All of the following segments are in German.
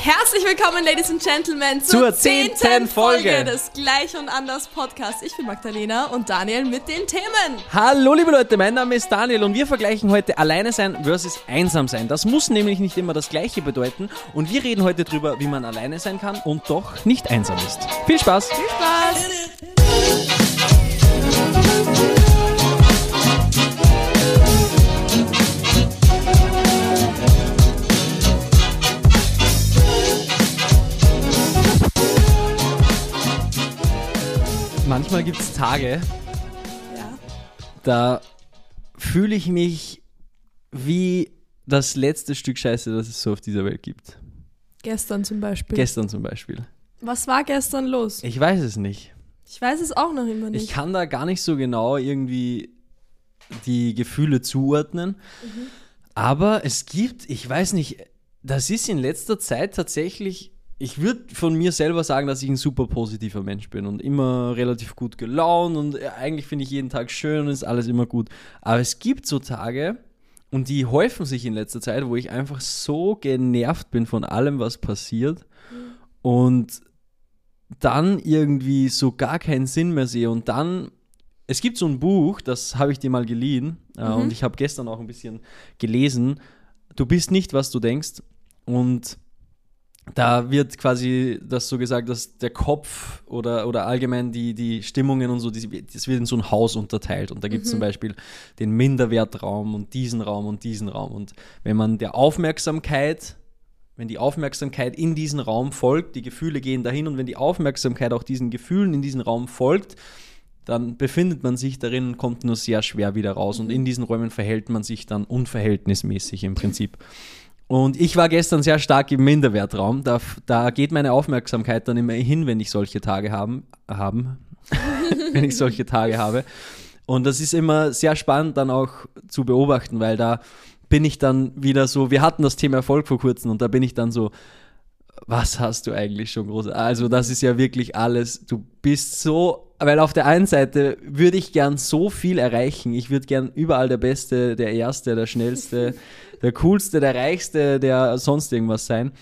Herzlich willkommen, Ladies and Gentlemen, zur zehnten Folge des Gleich und Anders Podcasts. Ich bin Magdalena und Daniel mit den Themen. Hallo liebe Leute, mein Name ist Daniel und wir vergleichen heute Alleine sein versus einsam sein. Das muss nämlich nicht immer das gleiche bedeuten und wir reden heute drüber, wie man alleine sein kann und doch nicht einsam ist. Viel Spaß! Viel Spaß! Manchmal gibt es Tage, Ja. da fühle ich mich wie das letzte Stück Scheiße, das es so auf dieser Welt gibt. Gestern zum Beispiel. Gestern zum Beispiel. Was war gestern los? Ich weiß es nicht. Ich weiß es auch noch immer Ich nicht. kann da gar nicht so genau irgendwie die Gefühle zuordnen. Aber es gibt, ich weiß nicht, das ist in letzter Zeit tatsächlich, ich würde von mir selber sagen, dass ich ein super positiver Mensch bin und immer relativ gut gelaunt und eigentlich finde ich jeden Tag schön und ist alles immer gut. Aber es gibt so Tage, und die häufen sich in letzter Zeit, wo ich einfach so genervt bin von allem, was passiert. Und dann irgendwie so gar keinen Sinn mehr sehe und dann es gibt so ein Buch, das habe ich dir mal geliehen äh, und ich habe gestern auch ein bisschen gelesen. Du bist nicht, was du denkst und da wird quasi das so gesagt, dass der Kopf oder, oder allgemein die, die Stimmungen und so, die, das wird in so ein Haus unterteilt. Und da gibt es zum Beispiel den Minderwertraum und diesen Raum und diesen Raum. Und wenn man der Aufmerksamkeit, wenn die Aufmerksamkeit in diesen Raum folgt, die Gefühle gehen dahin und wenn die Aufmerksamkeit auch diesen Gefühlen in diesen Raum folgt, dann befindet man sich darin und kommt nur sehr schwer wieder raus. Und in diesen Räumen verhält man sich dann unverhältnismäßig im Prinzip. Und ich war gestern sehr stark im Minderwertraum. Da, da geht meine Aufmerksamkeit dann immer hin, wenn ich solche Tage haben, haben wenn ich solche Tage habe. Und das ist immer sehr spannend dann auch zu beobachten, weil da bin ich dann wieder so, wir hatten das Thema Erfolg vor kurzem und da bin ich dann so, was hast du eigentlich schon groß? Also das ist ja wirklich alles, du bist so, weil auf der einen Seite würde ich gern so viel erreichen, ich würde gern überall der Beste, der Erste, der Schnellste, der Coolste, der Reichste, der sonst irgendwas sein.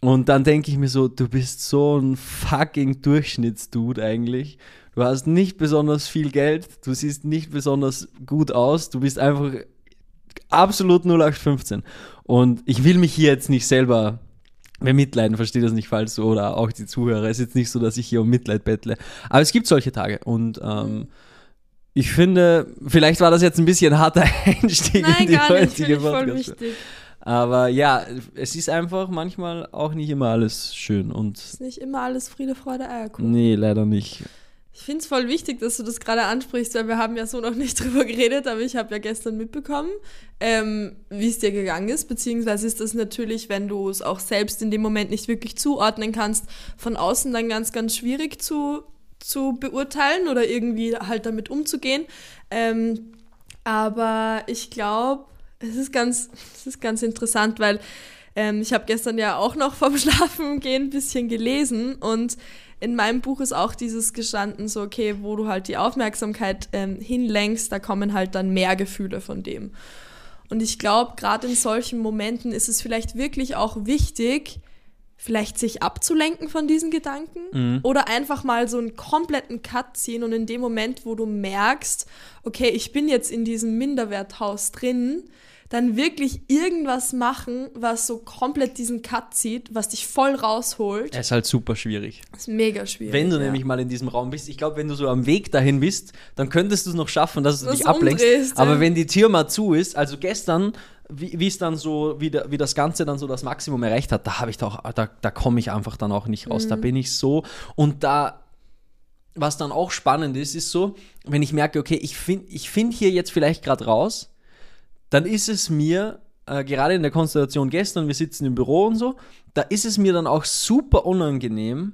Und dann denke ich mir so, du bist so ein fucking Durchschnittsdude eigentlich. Du hast nicht besonders viel Geld, du siehst nicht besonders gut aus, du bist einfach absolut 0815. Und ich will mich hier jetzt nicht selber bemitleiden, verstehe das nicht falsch so, oder auch die Zuhörer. Es ist jetzt nicht so, dass ich hier um Mitleid bettle. Aber es gibt solche Tage und ähm, ich finde, vielleicht war das jetzt ein bisschen harter Einstieg Nein, in die gar nicht. heutige Podcast. wichtig. Aber ja, es ist einfach manchmal auch nicht immer alles schön und Ist nicht immer alles Friede, Freude, Eierkuchen. nee, leider nicht. Ich finde es voll wichtig, dass du das gerade ansprichst, weil wir haben ja so noch nicht drüber geredet, aber ich habe ja gestern mitbekommen, ähm, wie es dir gegangen ist, beziehungsweise ist das natürlich, wenn du es auch selbst in dem Moment nicht wirklich zuordnen kannst, von außen dann ganz, ganz schwierig zu, zu beurteilen oder irgendwie halt damit umzugehen. Ähm, aber ich glaube, es ist ganz, es ist ganz interessant, weil ähm, ich habe gestern ja auch noch vom Schlafengehen ein bisschen gelesen und in meinem Buch ist auch dieses gestanden, so okay, wo du halt die Aufmerksamkeit ähm, hinlenkst, da kommen halt dann mehr Gefühle von dem. Und ich glaube, gerade in solchen Momenten ist es vielleicht wirklich auch wichtig, vielleicht sich abzulenken von diesen Gedanken oder einfach mal so einen kompletten Cut ziehen und in dem Moment, wo du merkst, okay, ich bin jetzt in diesem Minderwerthaus drin, dann wirklich irgendwas machen, was so komplett diesen Cut zieht, was dich voll rausholt. Es ist halt super schwierig. Das ist mega schwierig. Wenn du ja. nämlich mal in diesem Raum bist, ich glaube, wenn du so am Weg dahin bist, dann könntest du es noch schaffen, dass du Das dich ablenkst. umdrehst, Aber ja. wenn die Tür mal zu ist, also gestern, wie es dann so, wie, der, wie das Ganze dann so das Maximum erreicht hat, da habe ich doch, da, da komme ich einfach dann auch nicht raus. Da Mhm. bin ich so und da was dann auch spannend ist, ist so, wenn ich merke, okay, ich finde ich find hier jetzt vielleicht gerade raus, dann ist es mir, äh, gerade in der Konstellation gestern, wir sitzen im Büro und so, da ist es mir dann auch super unangenehm,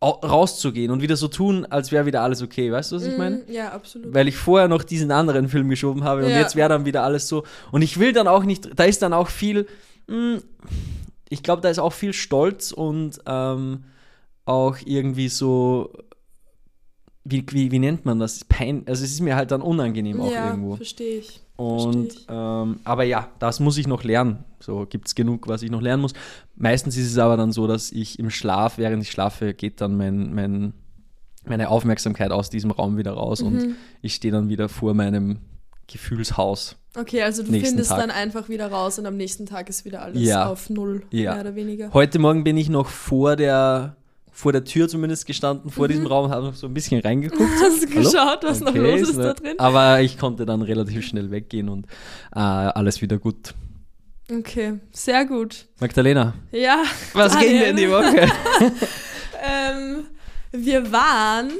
au- rauszugehen und wieder so tun, als wäre wieder alles okay. Weißt du, was ich meine? Mm, Ja, absolut. Weil ich vorher noch diesen anderen Film geschoben habe und Ja. jetzt wäre dann wieder alles so. Und ich will dann auch nicht, da ist dann auch viel, mh, ich glaube, da ist auch viel Stolz und ähm, auch irgendwie so, wie, wie, wie nennt man das? Pein, also es ist mir halt dann unangenehm auch ja, irgendwo. verstehe ich. Und ähm, aber ja, das muss ich noch lernen. So gibt es genug, was ich noch lernen muss. Meistens ist es aber dann so, dass ich im Schlaf, während ich schlafe, geht dann mein, mein, meine Aufmerksamkeit aus diesem Raum wieder raus Mhm. und ich stehe dann wieder vor meinem Gefühlshaus. Okay, also du findest Tag. dann einfach wieder raus und am nächsten Tag ist wieder alles Ja. auf Null, Ja. mehr oder weniger. Heute Morgen bin ich noch vor der, vor der Tür zumindest gestanden, vor diesem Raum, habe noch so ein bisschen reingeguckt. Hast du geschaut, was noch Okay, los ist da drin? Aber ich konnte dann relativ schnell weggehen und äh, alles wieder gut. Okay, sehr gut. Magdalena, Ja. was ging denn die Woche? Ähm, wir waren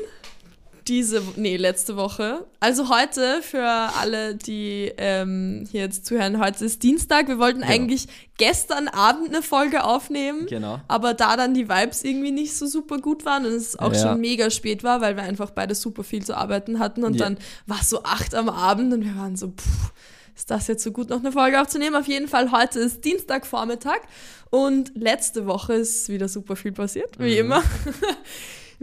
diese, nee, letzte Woche. Also heute für alle, die ähm, hier jetzt zuhören, heute ist Dienstag. Wir wollten Genau. eigentlich gestern Abend eine Folge aufnehmen. genau. Aber da dann die Vibes irgendwie nicht so super gut waren und es auch Ja. schon mega spät war, weil wir einfach beide super viel zu arbeiten hatten und Ja. dann war es so acht am Abend und wir waren so, pff, ist das jetzt so gut, noch eine Folge aufzunehmen? Auf jeden Fall, heute ist Dienstagvormittag und letzte Woche ist wieder super viel passiert, wie immer.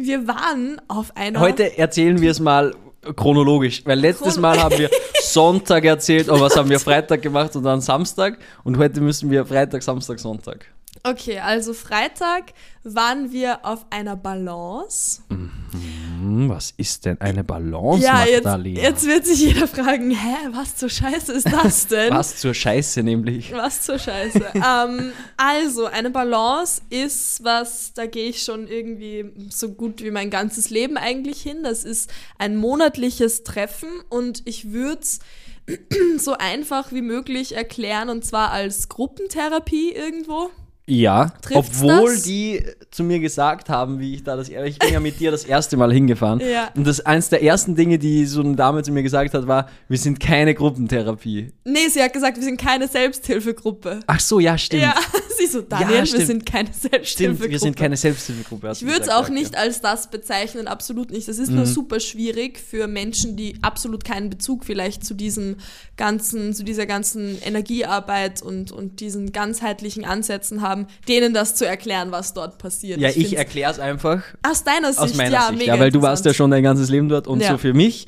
Wir waren auf einer... Heute erzählen wir es mal chronologisch, weil letztes Chron- Mal haben wir Sonntag erzählt, oh, was haben wir Freitag gemacht und dann Samstag und heute müssen wir Freitag, Samstag, Sonntag. Okay, also Freitag waren wir auf einer Balance. Hm, was ist denn eine Balance, Ja, jetzt, Magdalena? jetzt wird sich jeder fragen, hä, was zur Scheiße ist das denn? Was zur Scheiße nämlich. Was zur Scheiße. ähm, also, eine Balance ist was, da gehe ich schon irgendwie so gut wie mein ganzes Leben eigentlich hin. Das ist ein monatliches Treffen und ich würde es so einfach wie möglich erklären und zwar als Gruppentherapie irgendwo. Ja, Trifft's obwohl das? die zu mir gesagt haben, wie ich da das, ich bin ja mit dir das erste Mal hingefahren. Ja. Und das eins der ersten Dinge, die so eine Dame zu mir gesagt hat, war, wir sind keine Gruppentherapie. Nee, sie hat gesagt, wir sind keine Selbsthilfegruppe. Ach so, ja, stimmt. Ja, sie so, Daniel, wir stimmt. sind keine Stimmt, Selbsthilfegruppe. wir sind keine Selbsthilfegruppe. Ich würde es auch ja. nicht als das bezeichnen, absolut nicht. Das ist Mhm. nur super schwierig für Menschen, die absolut keinen Bezug vielleicht zu diesem ganzen, zu dieser ganzen Energiearbeit und, und diesen ganzheitlichen Ansätzen haben, denen das zu erklären, was dort passiert. Ja, ich find's- erkläre es einfach aus deiner Sicht, aus meiner ja, Sicht. Ja, weil du warst ja schon dein ganzes Leben dort und Ja. so für mich.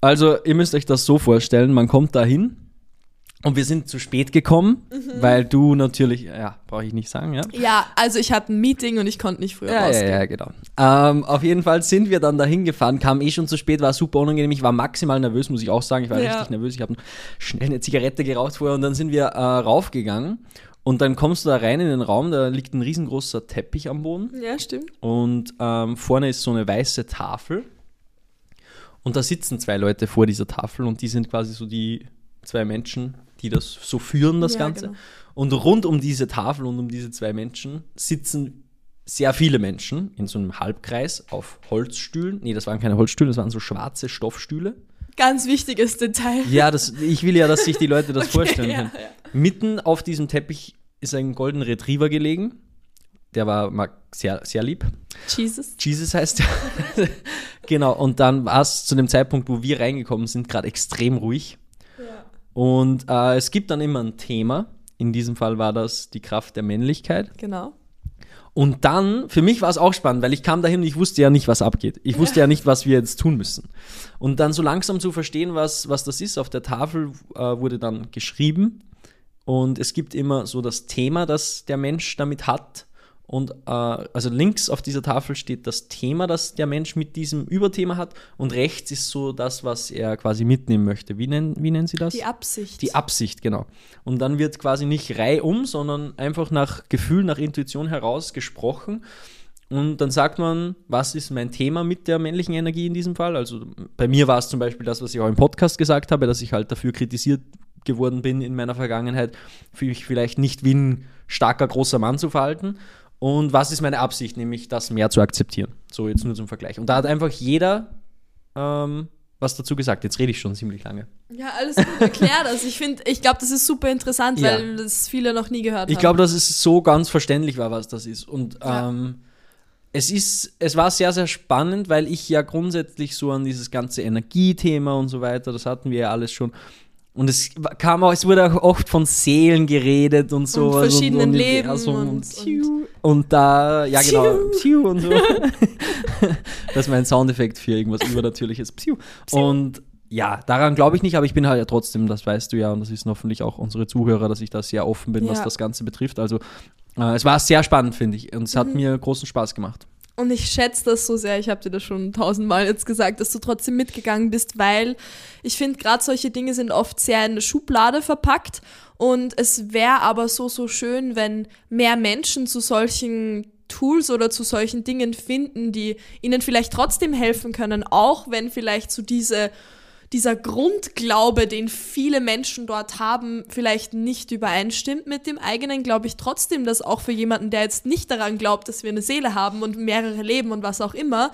Also, ihr müsst euch das so vorstellen, man kommt da hin und wir sind zu spät gekommen, Mhm. weil du natürlich, ja, brauche ich nicht sagen, ja. Ja, also ich hatte ein Meeting und ich konnte nicht früher Ja, ja, rausgehen. ja, genau. Ähm, auf jeden Fall sind wir dann dahin gefahren, kam eh schon zu spät, war super unangenehm. Ich war maximal nervös, muss ich auch sagen. Ich war Ja. richtig nervös. Ich habe schnell eine Zigarette geraucht vorher und dann sind wir äh, raufgegangen. Und dann kommst du da rein in den Raum, da liegt ein riesengroßer Teppich am Boden Ja, stimmt. und ähm, vorne ist so eine weiße Tafel. Und da sitzen zwei Leute vor dieser Tafel und die sind quasi so die zwei Menschen, die das so führen, das Ja, Ganze. genau. Und rund um diese Tafel und um diese zwei Menschen sitzen sehr viele Menschen in so einem Halbkreis auf Holzstühlen. Nee, das waren keine Holzstühle, das waren so schwarze Stoffstühle. Ganz wichtiges Detail. Ja, das, ich will ja, dass sich die Leute das vorstellen ja, können. ja. Mitten auf diesem Teppich ist ein Golden Retriever gelegen. Der war sehr, sehr lieb. Jesus. Jesus heißt er. genau, und dann war es zu dem Zeitpunkt, wo wir reingekommen sind, gerade extrem ruhig. Ja. Und äh, es gibt dann immer ein Thema. In diesem Fall war das die Kraft der Männlichkeit. Genau. Und dann, für mich war es auch spannend, weil ich kam dahin und ich wusste ja nicht, was abgeht. Ich wusste ja nicht, was wir jetzt tun müssen. Und dann so langsam zu verstehen, was, was das ist, auf der Tafel äh, wurde dann geschrieben. Und es gibt immer so das Thema, das der Mensch damit hat. Und äh, also links auf dieser Tafel steht das Thema, das der Mensch mit diesem Überthema hat. Und rechts ist so das, was er quasi mitnehmen möchte. Wie nennen, wie nennen Sie das? Die Absicht. Die Absicht, genau. Und dann wird quasi nicht reihum, sondern einfach nach Gefühl, nach Intuition heraus gesprochen. Und dann sagt man, was ist mein Thema mit der männlichen Energie in diesem Fall? Also bei mir war es zum Beispiel das, was ich auch im Podcast gesagt habe, dass ich halt dafür kritisiert geworden bin in meiner Vergangenheit, für mich vielleicht nicht wie ein starker, großer Mann zu verhalten. Und was ist meine Absicht, nämlich das mehr zu akzeptieren. So jetzt nur zum Vergleich. Und da hat einfach jeder ähm, was dazu gesagt. Jetzt rede ich schon ziemlich lange. Ja, alles gut, erklär das. Ich finde, ich glaube, das ist super interessant, Ja. weil das viele noch nie gehört Ich haben. glaube, dass es so ganz verständlich war, was das ist. Und Ja. ähm, es ist, es war sehr, sehr spannend, weil ich ja grundsätzlich so an dieses ganze Energiethema und so weiter, das hatten wir ja alles schon. Und es kam auch, es wurde auch oft von Seelen geredet und so. Und verschiedenen Leben Universum und- und, und da, ja genau, Psiu und so. das ist mein Soundeffekt für irgendwas Übernatürliches. Psiu. Und ja, daran glaube ich nicht, aber ich bin halt ja trotzdem, das weißt du ja, und das wissen hoffentlich auch unsere Zuhörer, dass ich da sehr offen bin, was Ja. das Ganze betrifft. Also äh, es war sehr spannend, finde ich. Und es Mhm. hat mir großen Spaß gemacht. Und ich schätze das so sehr, ich habe dir das schon tausendmal jetzt gesagt, dass du trotzdem mitgegangen bist, weil ich finde, gerade solche Dinge sind oft sehr in eine Schublade verpackt. Und es wäre aber so, so schön, wenn mehr Menschen zu solchen Tools oder zu solchen Dingen finden, die ihnen vielleicht trotzdem helfen können, auch wenn vielleicht so diese dieser Grundglaube, den viele Menschen dort haben, vielleicht nicht übereinstimmt mit dem eigenen, glaube ich trotzdem, dass auch für jemanden, der jetzt nicht daran glaubt, dass wir eine Seele haben und mehrere Leben und was auch immer,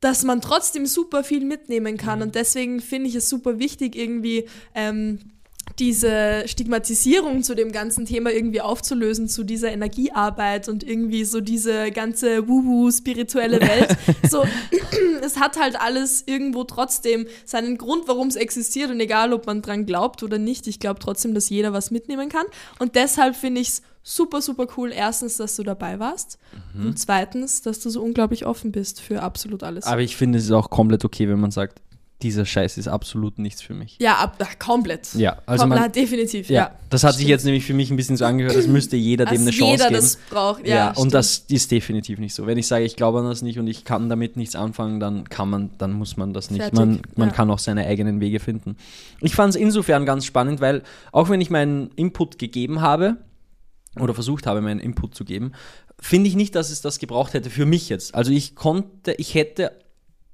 dass man trotzdem super viel mitnehmen kann. Und deswegen finde ich es super wichtig, irgendwie ähm, diese Stigmatisierung zu dem ganzen Thema irgendwie aufzulösen, zu dieser Energiearbeit und irgendwie so diese ganze wuhu spirituelle Welt. so, es hat halt alles irgendwo trotzdem seinen Grund, warum es existiert und egal, ob man dran glaubt oder nicht, ich glaube trotzdem, dass jeder was mitnehmen kann. Und deshalb finde ich es super, super cool. Erstens, dass du dabei warst und zweitens, dass du so unglaublich offen bist für absolut alles. Aber ich finde, es ist auch komplett okay, wenn man sagt, dieser Scheiß ist absolut nichts für mich. ja, ab, ach, komplett. Ja, also Komplett, man, definitiv, ja, ja. das hat sich Stimmt. jetzt nämlich für mich ein bisschen so angehört, als müsste jeder dem eine Chance jeder geben. das braucht. Ja, Ja, und das ist definitiv nicht so. Wenn ich sage, ich glaube an das nicht und ich kann damit nichts anfangen, dann kann man, dann muss man das nicht. Fertig, Man, man ja. kann auch seine eigenen Wege finden. Ich fand es insofern ganz spannend, weil auch wenn ich meinen Input gegeben habe oder versucht habe, meinen Input zu geben, finde ich nicht, dass es das gebraucht hätte für mich jetzt. Also ich konnte, ich hätte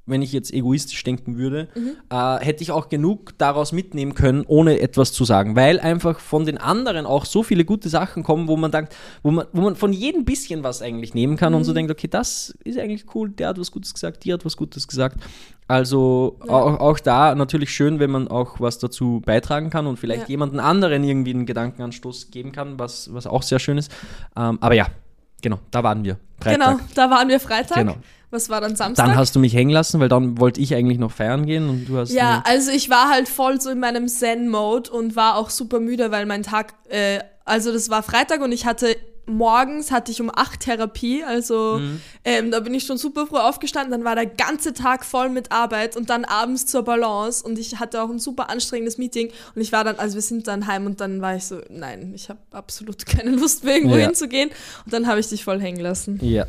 wenn ich jetzt egoistisch denken würde, Mhm. äh, hätte ich auch genug daraus mitnehmen können, ohne etwas zu sagen. Weil einfach von den anderen auch so viele gute Sachen kommen, wo man denkt, wo man, wo man von jedem bisschen was eigentlich nehmen kann und so Mhm. denkt, okay, das ist eigentlich cool, der hat was Gutes gesagt, die hat was Gutes gesagt. Also auch, auch da natürlich schön, wenn man auch was dazu beitragen kann und vielleicht Ja. jemanden anderen irgendwie einen Gedankenanstoß geben kann, was, was auch sehr schön ist. Ähm, aber ja, genau, da waren wir. Freitag. Genau, da waren wir Freitag. Genau. Was war dann Samstag? Dann hast du mich hängen lassen, weil dann wollte ich eigentlich noch feiern gehen und du hast. Ja, also ich war halt voll so in meinem Zen-Mode und war auch super müde, weil mein Tag, äh, also das war Freitag und ich hatte morgens hatte ich um 8 Therapie, also Mhm. ähm, da bin ich schon super früh aufgestanden, dann war der ganze Tag voll mit Arbeit und dann abends zur Balance und ich hatte auch ein super anstrengendes Meeting und ich war dann, also wir sind dann heim und dann war ich so, nein, ich habe absolut keine Lust mehr irgendwo Ja. hinzugehen und dann habe ich dich voll hängen lassen. Ja.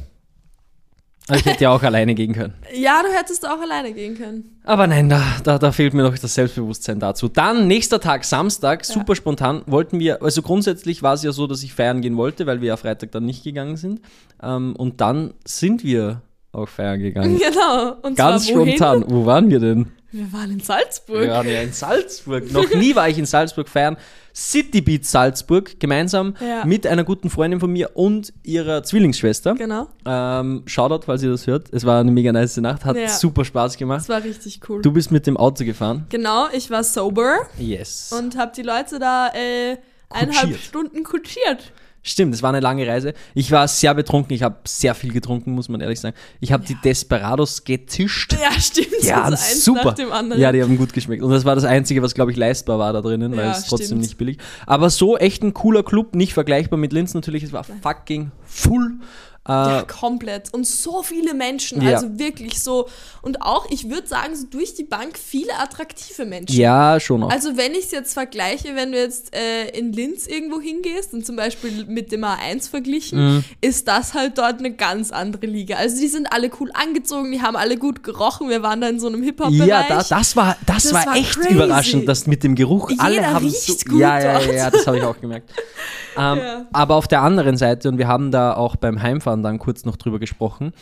Aber ich hätte ja auch alleine gehen können. Ja, du hättest auch alleine gehen können. Aber nein, da, da, da fehlt mir noch das Selbstbewusstsein dazu. Dann, nächster Tag, Samstag, super spontan, wollten wir, also grundsätzlich war es ja so, dass ich feiern gehen wollte, weil wir ja Freitag dann nicht gegangen sind. Ähm, und dann sind wir auch feiern gegangen. Genau. Und Ganz wohin? spontan. Wo waren wir denn? Wir waren in Salzburg. Wir waren ja in Salzburg. Noch nie war ich in Salzburg feiern. City Beat Salzburg, gemeinsam Ja. mit einer guten Freundin von mir und ihrer Zwillingsschwester. Genau. Ähm, Shoutout, falls ihr das hört. Es war eine mega nice Nacht, hat Ja. super Spaß gemacht. Das war richtig cool. Du bist mit dem Auto gefahren. genau, ich war sober Yes. und habe die Leute da äh, eineinhalb. Stunden kutschiert. Stimmt, es war eine lange Reise. Ich war sehr betrunken. Ich habe sehr viel getrunken, muss man ehrlich sagen. Ich habe die Desperados getischt. Ja, stimmt. Ja, das eins super. nach dem anderen. Ja, die haben gut geschmeckt. Und das war das Einzige, was, glaube ich, leistbar war da drinnen, weil Ja, es trotzdem stimmt. nicht billig. Aber so echt ein cooler Club, nicht vergleichbar mit Linz natürlich. Es war fucking full. Äh, Ja, komplett. Und so viele Menschen, Ja. also wirklich so. Und auch, ich würde sagen, so durch die Bank viele attraktive Menschen. ja, schon auch. Also wenn ich es jetzt vergleiche, wenn du jetzt äh, in Linz irgendwo hingehst und zum Beispiel mit dem A1 verglichen, Mhm. ist das halt dort eine ganz andere Liga. Also die sind alle cool angezogen, die haben alle gut gerochen. Wir waren da in so einem Hip-Hop-Bereich. ja, da, das war, das Das war, war echt crazy. überraschend, dass mit dem Geruch alle Jeder haben riecht so, gut ja, ja, ja, ja, das habe ich auch gemerkt. ähm, Ja. Aber auf der anderen Seite, und wir haben da auch beim Heimfahren dann kurz noch drüber gesprochen,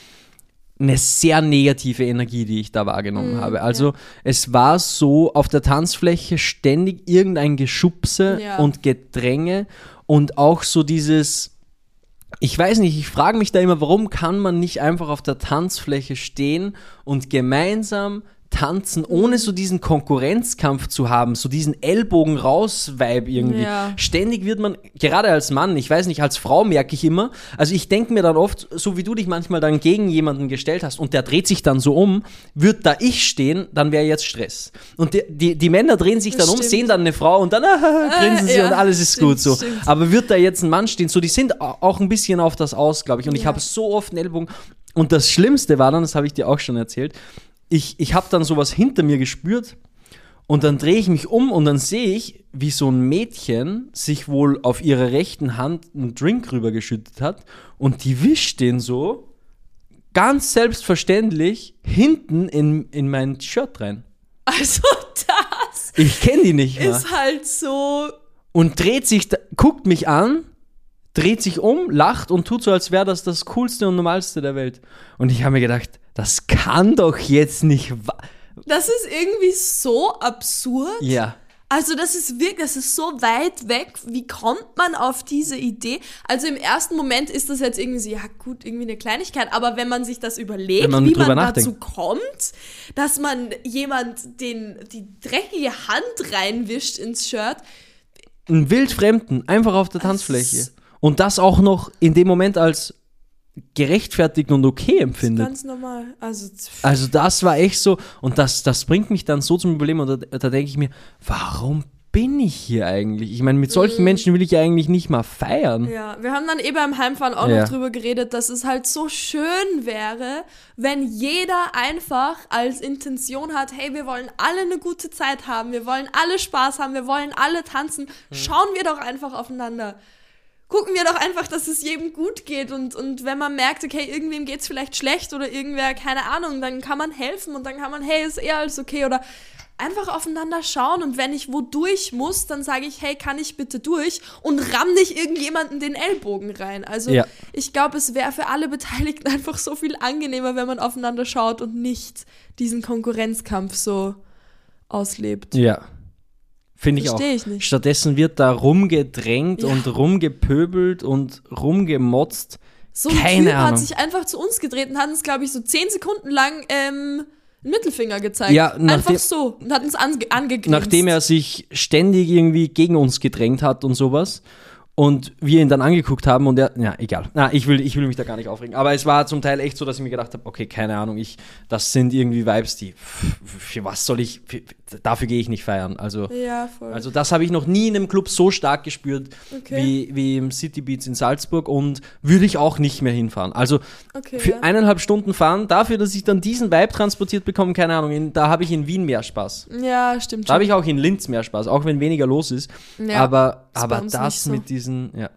eine sehr negative Energie, die ich da wahrgenommen habe. Also es war so auf der Tanzfläche ständig irgendein Geschubse Ja. und Gedränge und auch so dieses ich weiß nicht, ich frage mich da immer, warum kann man nicht einfach auf der Tanzfläche stehen und gemeinsam tanzen, ohne so diesen Konkurrenzkampf zu haben, so diesen Ellbogen raus Vibe irgendwie. Ja. Ständig wird man gerade als Mann, ich weiß nicht, als Frau merke ich immer, also ich denke mir dann oft, so wie du dich manchmal dann gegen jemanden gestellt hast und der dreht sich dann so um, wird da ich stehen, dann wäre jetzt Stress. Und die, die, die Männer drehen sich dann um, Stimmt. sehen dann eine Frau und dann ah, grinsen sie ja, und alles ist stimmt, gut so. stimmt. Aber wird da jetzt ein Mann stehen? So, die sind au- auch ein bisschen auf das aus, glaube ich. Und ich Ja. habe so oft einen Ellbogen. Und das Schlimmste war dann, das habe ich dir auch schon erzählt, ich, ich habe dann sowas hinter mir gespürt Und dann drehe ich mich um und dann sehe ich, wie so ein Mädchen sich wohl auf ihrer rechten Hand einen Drink rübergeschüttet hat und die wischt den so ganz selbstverständlich hinten in, in mein Shirt rein. Also das Ich kenne die nicht mehr. ist halt so. Und dreht sich, guckt mich an, dreht sich um, lacht und tut so, als wäre das das Coolste und Normalste der Welt. Und ich habe mir gedacht, das kann doch jetzt nicht Das ist irgendwie so absurd. Ja. Also das ist wirklich, das ist so weit weg. Wie kommt man auf diese Idee? Also im ersten Moment ist das jetzt irgendwie so, ja gut, irgendwie eine Kleinigkeit. Aber wenn man sich das überlegt, man wie man nachdenkt. dazu kommt, dass man jemand den, die dreckige Hand reinwischt ins Shirt, Einen Wildfremden, einfach auf der Tanzfläche. Und das auch noch in dem Moment als gerechtfertigt und okay empfindet. ganz normal. Also Also das war echt so, und das, das bringt mich dann so zum Problem, und da, da denke ich mir, warum bin ich hier eigentlich? Ich meine, mit solchen Menschen will ich ja eigentlich nicht mal feiern. Ja, wir haben dann eh beim Heimfahren auch Ja. noch drüber geredet, dass es halt so schön wäre, wenn jeder einfach als Intention hat, hey, wir wollen alle eine gute Zeit haben, wir wollen alle Spaß haben, wir wollen alle tanzen. Schauen wir doch einfach aufeinander. Gucken wir doch einfach, dass es jedem gut geht und, und wenn man merkt, okay, irgendwem geht es vielleicht schlecht oder irgendwer, keine Ahnung, dann kann man helfen und dann kann man, hey, ist eher alles okay oder einfach aufeinander schauen und wenn ich wo durch muss, dann sage ich, hey, kann ich bitte durch und ramm nicht irgendjemanden den Ellbogen rein. Also Ja. ich glaube, es wäre für alle Beteiligten einfach so viel angenehmer, wenn man aufeinander schaut und nicht diesen Konkurrenzkampf so auslebt. Ja. Finde ich auch. Verstehe ich nicht. Stattdessen wird da rumgedrängt Ja. und rumgepöbelt und rumgemotzt. So ein Keine Typ Ahnung. hat sich einfach zu uns gedreht und hat uns, glaube ich, so zehn Sekunden lang ähm, einen Mittelfinger gezeigt. Ja, einfach so und hat uns ange angegrinst. Nachdem er sich ständig irgendwie gegen uns gedrängt hat und sowas. Und wir ihn dann angeguckt haben und er, ja, egal. Na, ich will, ich will mich da gar nicht aufregen. Aber es war zum Teil echt so, dass ich mir gedacht habe, okay, keine Ahnung, ich, das sind irgendwie Vibes, die, für was soll ich, für, dafür gehe ich nicht feiern. Also, Ja, also das habe ich noch nie in einem Club so stark gespürt Okay. wie, wie im City Beats in Salzburg und würde ich auch nicht mehr hinfahren. Also Okay, für ja. eineinhalb Stunden fahren, dafür, dass ich dann diesen Vibe transportiert bekomme, keine Ahnung, in, da habe ich in Wien mehr Spaß. ja, stimmt Da habe ich auch in Linz mehr Spaß, auch wenn weniger los ist. Ja, aber aber das so. mit diesen, ja.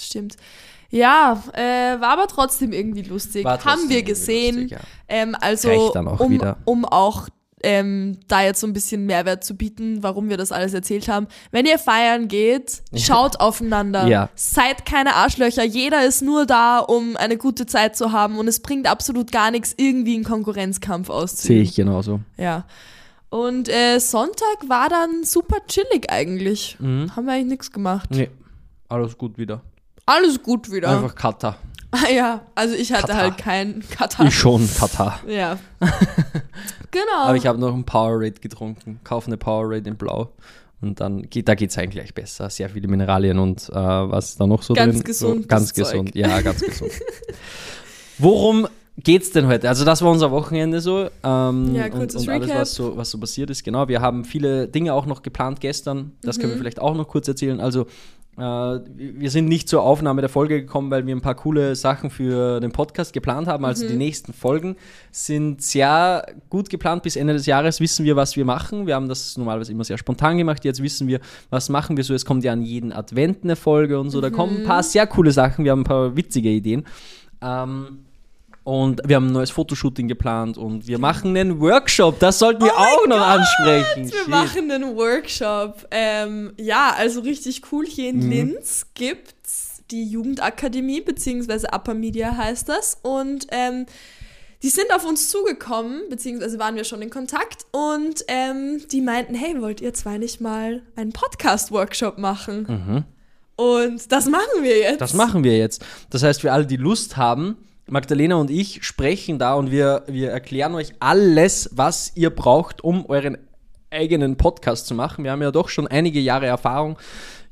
Stimmt. Ja, äh, war aber trotzdem irgendwie lustig. Trotzdem Haben wir gesehen. lustig, ja. ähm, also, um, wieder. um auch ähm, da jetzt so ein bisschen Mehrwert zu bieten, warum wir das alles erzählt haben. Wenn ihr feiern geht, schaut aufeinander. Ja. Seid keine Arschlöcher. Jeder ist nur da, um eine gute Zeit zu haben und es bringt absolut gar nichts, irgendwie einen Konkurrenzkampf auszuüben. Sehe ich genauso. Ja. Und äh, Sonntag war dann super chillig eigentlich. Mhm. Haben wir eigentlich nichts gemacht. Nee, alles gut wieder. Alles gut wieder. Einfach Katar. Ah ja, also ich hatte Katar. halt keinen Katar. Ich schon, Katar. Ja. genau. Aber ich habe noch ein Powerade getrunken. Kauf eine Powerade in Blau. Und dann geht, da geht es eigentlich gleich besser. Sehr viele Mineralien und äh, was ist da noch so Ganz drin? gesundes so, ganz Zeug. gesund, ja, ganz gesund. Worum geht's denn heute? Also das war unser Wochenende so. Ähm, Ja, und, kurzes und alles, Recap. was so, was so passiert ist. Genau, wir haben viele Dinge auch noch geplant gestern. Das Mhm. können wir vielleicht auch noch kurz erzählen. Also äh, wir sind nicht zur Aufnahme der Folge gekommen, weil wir ein paar coole Sachen für den Podcast geplant haben. Mhm. Also die nächsten Folgen sind sehr gut geplant. Bis Ende des Jahres wissen wir, was wir machen. Wir haben das normalerweise immer sehr spontan gemacht. Jetzt wissen wir, was machen wir so. Es kommt ja an jeden Advent eine Folge und so. Da kommen ein paar sehr coole Sachen. Wir haben ein paar witzige Ideen. Ähm, und wir haben ein neues Fotoshooting geplant und wir machen einen Workshop. Das sollten wir Oh auch noch Gott, ansprechen. wir Shit. machen einen Workshop. Ähm, ja, also richtig cool. Hier Mhm. in Linz gibt's die Jugendakademie, beziehungsweise Upper Media heißt das. Und ähm, die sind auf uns zugekommen, beziehungsweise waren wir schon in Kontakt und ähm, die meinten, hey, wollt ihr zwei nicht mal einen Podcast-Workshop machen? Und das machen wir jetzt. Mhm. Das machen wir jetzt. Das heißt, für alle, die Lust haben, Magdalena und ich sprechen da und wir, wir erklären euch alles, was ihr braucht, um euren eigenen Podcast zu machen. Wir haben ja doch schon einige Jahre Erfahrung.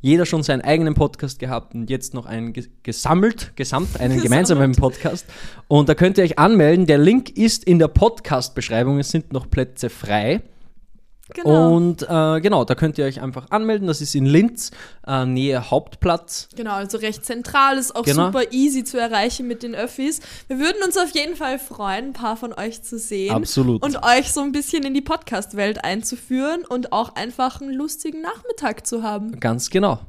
Jeder schon seinen eigenen Podcast gehabt und jetzt noch einen ge- gesammelt, gesamt, einen gemeinsamen Podcast. Und da könnt ihr euch anmelden. Der Link ist in der Podcast-Beschreibung. Es sind noch Plätze frei. Genau. Und äh, genau, da könnt ihr euch einfach anmelden. Das ist in Linz, äh, Nähe Hauptplatz. Genau, also recht zentral, ist auch Genau. super easy zu erreichen mit den Öffis. Wir würden uns auf jeden Fall freuen, ein paar von euch zu sehen. Absolut. Und euch so ein bisschen in die Podcast-Welt einzuführen und auch einfach einen lustigen Nachmittag zu haben. Ganz genau.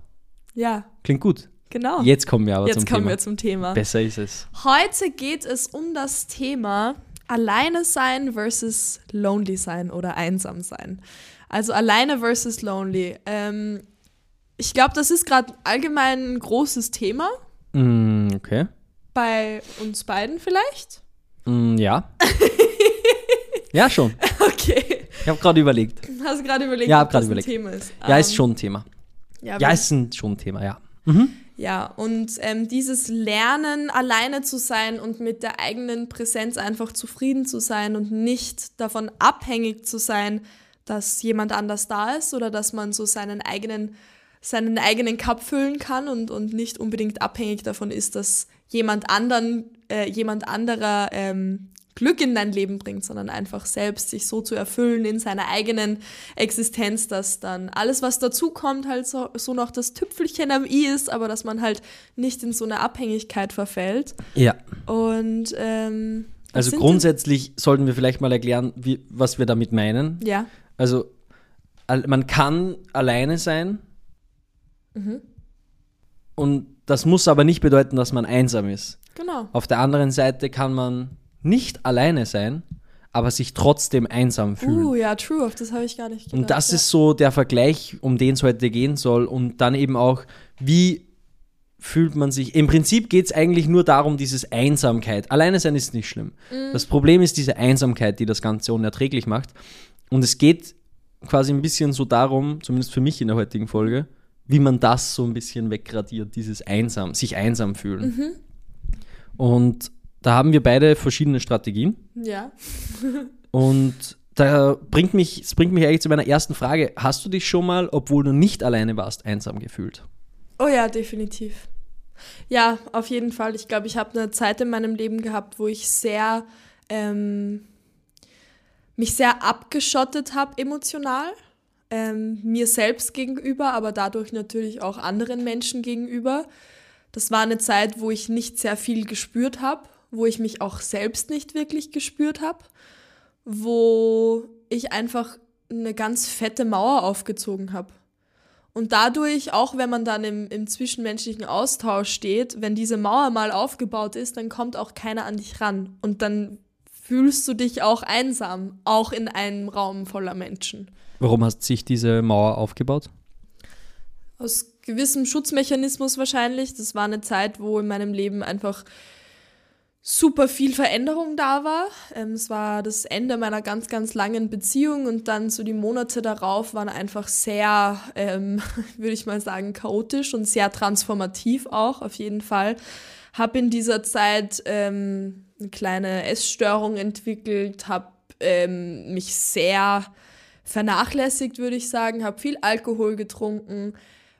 Ja, Klingt gut. genau. Jetzt kommen wir aber Jetzt zum kommen Thema. wir zum Thema. Besser ist es. Heute geht es um das Thema Alleine sein versus Lonely sein oder einsam sein. Also alleine versus lonely. Ähm, ich glaube, das ist gerade allgemein ein großes Thema Mm, okay. bei uns beiden vielleicht. Mm, ja. ja, schon. Okay. Ich habe gerade überlegt. Hast du gerade überlegt, Ja, ob das überlegt. ein Thema ist? Ja, Ähm, ist schon ein Thema. Ja, Ja, ist ein, schon ein Thema, ja. Ja, und ähm, dieses Lernen, alleine zu sein und mit der eigenen Präsenz einfach zufrieden zu sein und nicht davon abhängig zu sein, dass jemand anders da ist oder dass man so seinen eigenen, seinen eigenen Cup füllen kann und, und nicht unbedingt abhängig davon ist, dass jemand anderen, äh, jemand anderer ähm, Glück in dein Leben bringt, sondern einfach selbst sich so zu erfüllen in seiner eigenen Existenz, dass dann alles, was dazukommt, halt so, so noch das Tüpfelchen am i ist, aber dass man halt nicht in so eine Abhängigkeit verfällt. Ja. Und ähm, Also grundsätzlich sollten wir vielleicht mal erklären, wie, was wir damit meinen. Ja. Also al- man kann alleine sein Mhm. und das muss aber nicht bedeuten, dass man einsam ist. Genau. Auf der anderen Seite kann man nicht alleine sein, aber sich trotzdem einsam fühlen. Uh, ja, true, auf das habe ich gar nicht gedacht. Und das ja. ist so der Vergleich, um den es heute gehen soll. Und dann eben auch, wie fühlt man sich. Im Prinzip geht es eigentlich nur darum, dieses Einsamkeit. Alleine sein ist nicht schlimm. Mhm. Das Problem ist diese Einsamkeit, die das Ganze unerträglich macht. Und es geht quasi ein bisschen so darum, zumindest für mich in der heutigen Folge, wie man das so ein bisschen wegradiert, dieses einsam, sich einsam fühlen. Mhm. Und da haben wir beide verschiedene Strategien. Ja. Und da bringt mich, es bringt mich eigentlich zu meiner ersten Frage. Hast du dich schon mal, obwohl du nicht alleine warst, einsam gefühlt? Oh ja, definitiv. Ja, auf jeden Fall. Ich glaube, ich habe eine Zeit in meinem Leben gehabt, wo ich sehr ähm, mich sehr abgeschottet habe emotional. Ähm, mir selbst gegenüber, aber dadurch natürlich auch anderen Menschen gegenüber. Das war eine Zeit, wo ich nicht sehr viel gespürt habe, wo ich mich auch selbst nicht wirklich gespürt habe, wo ich einfach eine ganz fette Mauer aufgezogen habe. Und dadurch, auch wenn man dann im, im zwischenmenschlichen Austausch steht, wenn diese Mauer mal aufgebaut ist, dann kommt auch keiner an dich ran. Und dann fühlst du dich auch einsam, auch in einem Raum voller Menschen. Warum hat sich diese Mauer aufgebaut? Aus gewissem Schutzmechanismus wahrscheinlich. Das war eine Zeit, wo in meinem Leben einfach super viel Veränderung da war. Ähm, es war das Ende meiner ganz, ganz langen Beziehung und dann so die Monate darauf waren einfach sehr, ähm, würde ich mal sagen, chaotisch und sehr transformativ auch, auf jeden Fall. Habe in dieser Zeit ähm, eine kleine Essstörung entwickelt, habe ähm, mich sehr vernachlässigt, würde ich sagen, habe viel Alkohol getrunken,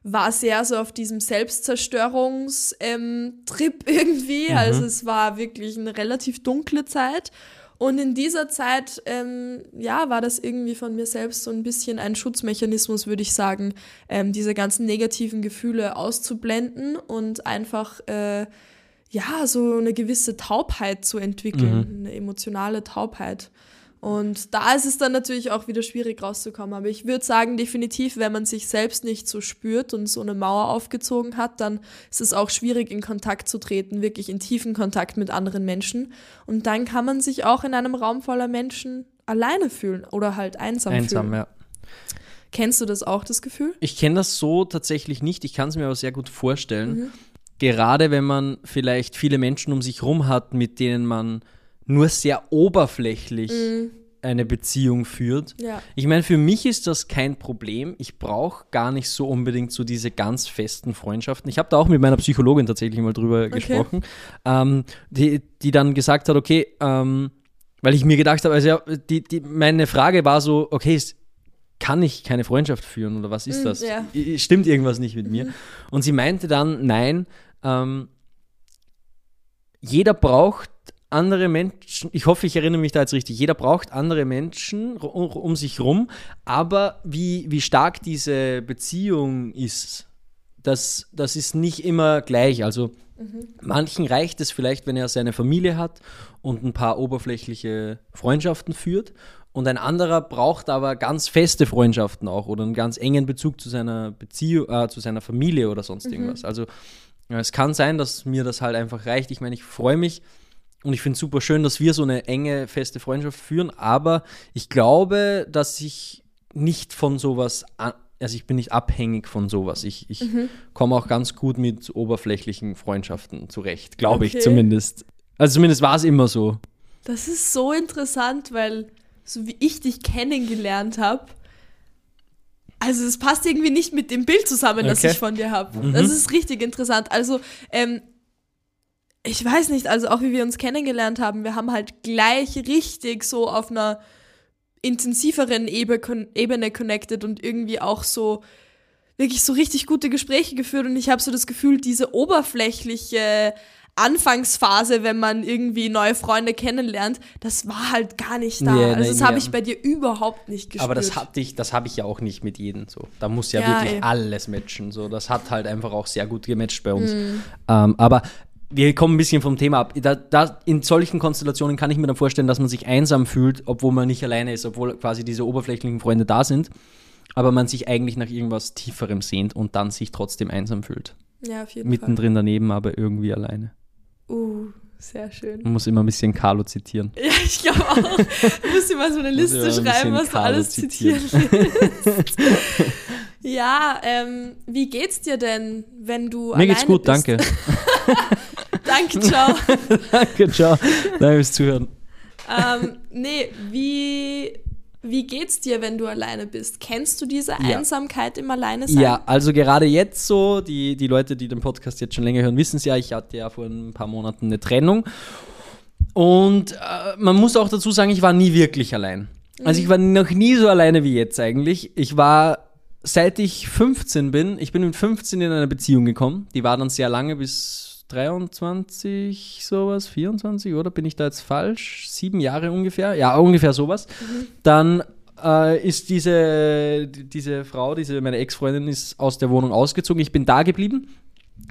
war sehr so auf diesem Selbstzerstörungstrip ähm, irgendwie. Mhm. Also es war wirklich eine relativ dunkle Zeit. Und in dieser Zeit, ähm, ja, war das irgendwie von mir selbst so ein bisschen ein Schutzmechanismus, würde ich sagen, ähm, diese ganzen negativen Gefühle auszublenden und einfach, äh, ja, so eine gewisse Taubheit zu entwickeln, eine emotionale Taubheit. Und da ist es dann natürlich auch wieder schwierig rauszukommen. Aber ich würde sagen, definitiv, wenn man sich selbst nicht so spürt und so eine Mauer aufgezogen hat, dann ist es auch schwierig, in Kontakt zu treten, wirklich in tiefen Kontakt mit anderen Menschen. Und dann kann man sich auch in einem Raum voller Menschen alleine fühlen oder halt einsam, Einsam, fühlen. ja. Kennst du das auch, das Gefühl? Ich kenne das so tatsächlich nicht, ich kann es mir aber sehr gut vorstellen. Mhm. Gerade wenn man vielleicht viele Menschen um sich rum hat, mit denen man nur sehr oberflächlich eine Beziehung führt. Mhm. Ja. Ich meine, für mich ist das kein Problem. Ich brauche gar nicht so unbedingt so diese ganz festen Freundschaften. Ich habe da auch mit meiner Psychologin tatsächlich mal drüber gesprochen, ähm, die, die dann gesagt hat, okay, ähm, weil ich mir gedacht habe, also ja, die, die, meine Frage war so, okay, kann ich keine Freundschaft führen oder was ist Mm, das? ja. Stimmt irgendwas nicht mit mir? Und sie meinte dann, nein, ähm, jeder braucht andere Menschen, ich hoffe, ich erinnere mich da jetzt richtig, jeder braucht andere Menschen um sich rum, aber wie, wie stark diese Beziehung ist, das, das ist nicht immer gleich. Also mhm. manchen reicht es vielleicht, wenn er seine Familie hat und ein paar oberflächliche Freundschaften führt. Und ein anderer braucht aber ganz feste Freundschaften auch oder einen ganz engen Bezug zu seiner Beziehung, äh, zu seiner Familie oder sonst mhm. irgendwas. Also ja, es kann sein, dass mir das halt einfach reicht. Ich meine, ich freue mich, und ich finde es super schön, dass wir so eine enge, feste Freundschaft führen, aber ich glaube, dass ich nicht von sowas, also ich bin nicht abhängig von sowas. Ich, ich mhm. komme auch ganz gut mit oberflächlichen Freundschaften zurecht, glaube okay. ich zumindest. Also zumindest war es immer so. Das ist so interessant, weil so wie ich dich kennengelernt habe, also es passt irgendwie nicht mit dem Bild zusammen, okay. das ich von dir habe. Mhm. Das ist richtig interessant. Also ähm, ich weiß nicht, also auch wie wir uns kennengelernt haben, wir haben halt gleich richtig so auf einer intensiveren Ebene connected und irgendwie auch so wirklich so richtig gute Gespräche geführt und ich habe so das Gefühl, diese oberflächliche Anfangsphase, wenn man irgendwie neue Freunde kennenlernt, das war halt gar nicht da. Yeah, also das habe ich bei dir überhaupt nicht gespürt. Aber das hatte ich, das habe ich ja auch nicht mit jedem so. Da muss ja, ja wirklich ey. alles matchen. So, das hat halt einfach auch sehr gut gematcht bei uns. Mm. Ähm, aber wir kommen ein bisschen vom Thema ab. Da, da, in solchen Konstellationen kann ich mir dann vorstellen, dass man sich einsam fühlt, obwohl man nicht alleine ist, obwohl quasi diese oberflächlichen Freunde da sind, aber man sich eigentlich nach irgendwas Tieferem sehnt und dann sich trotzdem einsam fühlt. Ja, auf jeden Mittendrin Fall. daneben, aber irgendwie alleine. Uh, sehr schön. Man muss immer ein bisschen Carlo zitieren. Ja, ich glaube auch. Du musst immer so eine Liste schreiben, was du alles zitieren willst. ja, ähm, wie geht's dir denn, wenn du Mir geht's gut, bist? danke. Danke, ciao. Danke, ciao. Danke fürs Zuhören. Ähm, nee, wie, wie geht's dir, wenn du alleine bist? Kennst du diese ja. Einsamkeit im Alleinesein? Ja, also gerade jetzt so, die, die Leute, die den Podcast jetzt schon länger hören, wissen es ja, ich hatte ja vor ein paar Monaten eine Trennung. Und äh, man muss auch dazu sagen, ich war nie wirklich allein. Also ich mhm. war noch nie so alleine wie jetzt eigentlich. Ich war, seit ich 15 bin, ich bin mit 15 in eine Beziehung gekommen. Die war dann sehr lange bis 23, sowas, 24, oder bin ich da jetzt falsch? Sieben Jahre ungefähr, ja, ungefähr sowas. Mhm. Dann äh, ist diese, diese Frau, diese, meine Ex-Freundin, ist aus der Wohnung ausgezogen. Ich bin da geblieben.